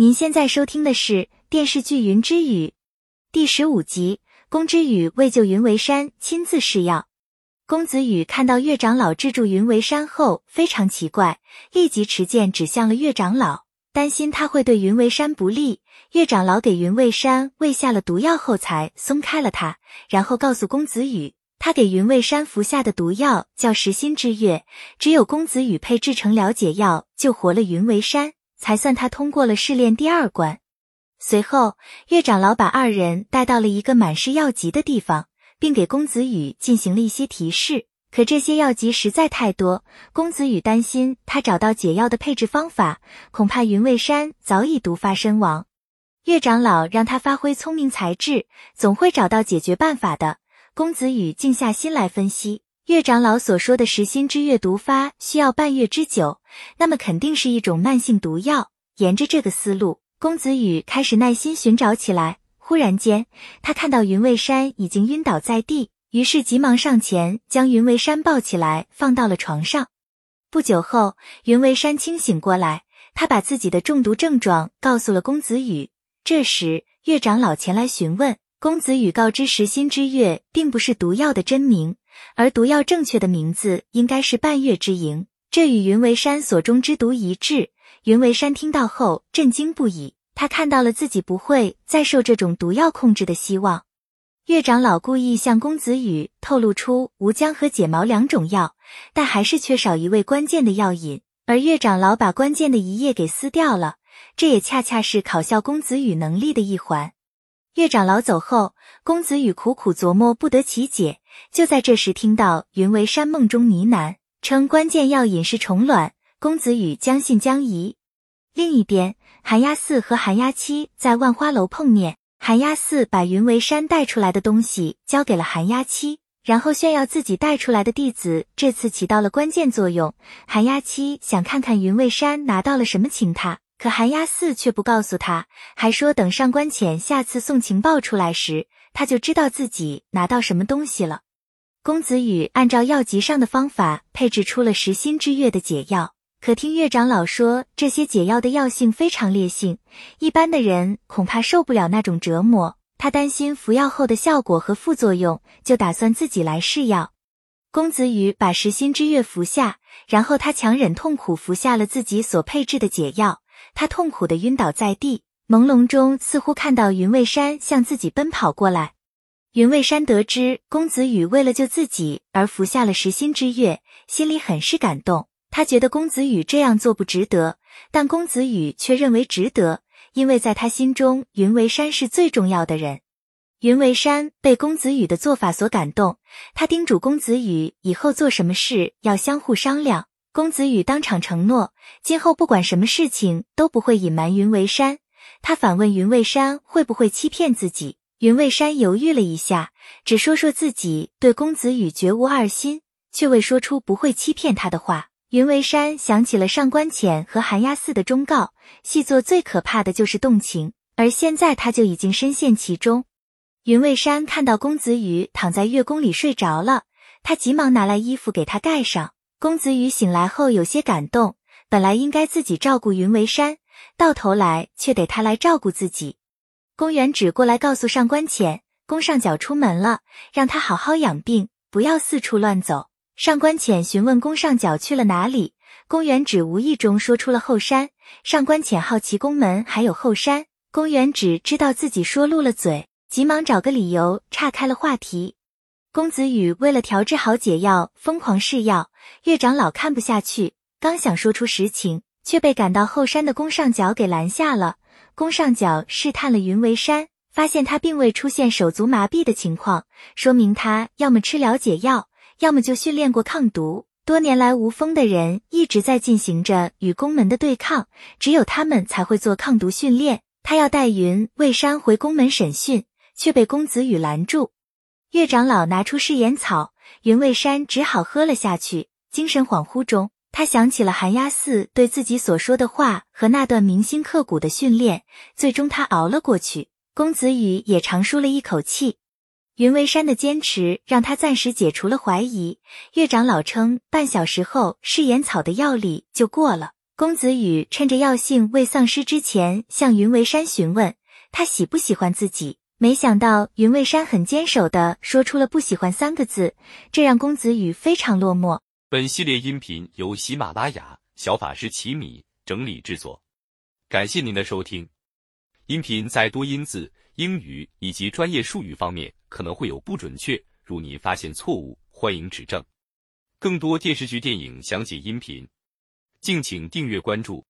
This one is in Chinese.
您现在收听的是电视剧《云之羽》第十五集，宫之羽为救云为山亲自试药。公子羽看到岳长老制住云为山后，非常奇怪，立即持剑指向了岳长老，担心他会对云为山不利。岳长老给云为山喂下了毒药后，才松开了他，然后告诉公子羽。他给云为山服下的毒药叫食心之月，只有公子羽配制成了解药，救活了云为山，才算他通过了试炼第二关。随后，岳长老把二人带到了一个满是药集的地方，并给公子羽进行了一些提示。可这些药集实在太多，公子羽担心他找到解药的配置方法，恐怕云卫山早已毒发身亡。岳长老让他发挥聪明才智，总会找到解决办法的。公子羽静下心来分析，岳长老所说的食心之月毒发需要半月之久，那么肯定是一种慢性毒药。沿着这个思路，公子羽开始耐心寻找起来。忽然间，他看到云为山已经晕倒在地，于是急忙上前将云为山抱起来，放到了床上。不久后，云为山清醒过来，他把自己的中毒症状告诉了公子羽。这时，岳长老前来询问。公子羽告知时心之月并不是毒药的真名，而毒药正确的名字应该是半月之营。这与云为山所中之毒一致。云为山听到后震惊不已，他看到了自己不会再受这种毒药控制的希望。岳长老故意向公子羽透露出吴江和解毛两种药，但还是缺少一味关键的药引，而岳长老把关键的一页给撕掉了，这也恰恰是考效公子羽能力的一环。岳长老走后，公子羽苦苦琢磨不得其解。就在这时，听到云为山梦中呢喃，称关键药引是虫卵。公子羽将信将疑。另一边，寒鸦四和寒鸦七在万花楼碰面，寒鸦四把云为山带出来的东西交给了寒鸦七，然后炫耀自己带出来的弟子这次起到了关键作用。寒鸦七想看看云为山拿到了什么情他。可寒鸦四却不告诉他，还说等上官浅下次送情报出来时，他就知道自己拿到什么东西了。公子羽按照药集上的方法配制出了食心之月的解药，可听岳长老说，这些解药的药性非常烈性，一般的人恐怕受不了那种折磨。他担心服药后的效果和副作用，就打算自己来试药。公子羽把食心之月服下，然后他强忍痛苦服下了自己所配制的解药。他痛苦的晕倒在地，朦胧中似乎看到云卫山向自己奔跑过来。云卫山得知公子羽为了救自己而服下了食心之月，心里很是感动。他觉得公子羽这样做不值得，但公子羽却认为值得，因为在他心中，云为山是最重要的人。云为山被公子羽的做法所感动，他叮嘱公子羽以后做什么事要相互商量。公子羽当场承诺，今后不管什么事情都不会隐瞒云为山。他反问云为山会不会欺骗自己，云为山犹豫了一下，只说说自己对公子羽绝无二心，却未说出不会欺骗他的话。云为山想起了上官浅和寒鸦寺的忠告，细作最可怕的就是动情，而现在他就已经深陷其中。云为山看到公子羽躺在月宫里睡着了，他急忙拿来衣服给他盖上。公子羽醒来后有些感动，本来应该自己照顾云为山，到头来却得他来照顾自己。公元指过来告诉上官浅，宫上角出门了，让他好好养病，不要四处乱走。上官浅询问宫上角去了哪里，公元指无意中说出了后山。上官浅好奇宫门还有后山，公元指知道自己说漏了嘴，急忙找个理由岔开了话题。公子羽为了调制好解药，疯狂试药。岳长老看不下去，刚想说出实情，却被赶到后山的宫上角给拦下了。宫上角试探了云为山，发现他并未出现手足麻痹的情况，说明他要么吃了解药，要么就训练过抗毒。多年来无风的人一直在进行着与宫门的对抗，只有他们才会做抗毒训练。他要带云为山回宫门审讯，却被公子羽拦住。岳长老拿出誓言草，云为山只好喝了下去。精神恍惚中，他想起了寒鸦寺对自己所说的话和那段铭心刻骨的训练。最终，他熬了过去。公子羽也长舒了一口气。云为山的坚持让他暂时解除了怀疑。岳长老称，半小时后誓言草的药力就过了。公子羽趁着药性未丧失之前，向云为山询问他喜不喜欢自己。没想到云为山很坚守的说出了不喜欢三个字，这让公子羽非常落寞。本系列音频由喜马拉雅小法师奇米整理制作，感谢您的收听。音频在多音字、英语以及专业术语方面可能会有不准确，如您发现错误，欢迎指正。更多电视剧、电影详解音频。敬请订阅关注。